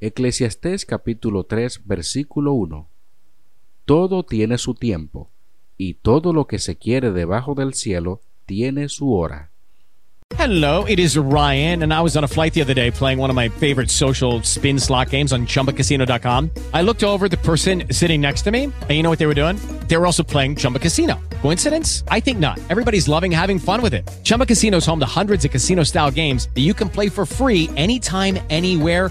Eclesiastés capítulo 3 versículo 1 Todo tiene su tiempo, y todo lo que se quiere debajo del cielo tiene su hora. Hello, it is Ryan, and I was on a flight the other day playing one of my favorite social spin slot games on chumbacasino.com. I looked over the person sitting next to me, and you know what they were doing? They were also playing Chumba Casino. Coincidence? I think not. Everybody's loving having fun with it. Chumba Casino is home to hundreds of casino style games that you can play for free anytime, anywhere,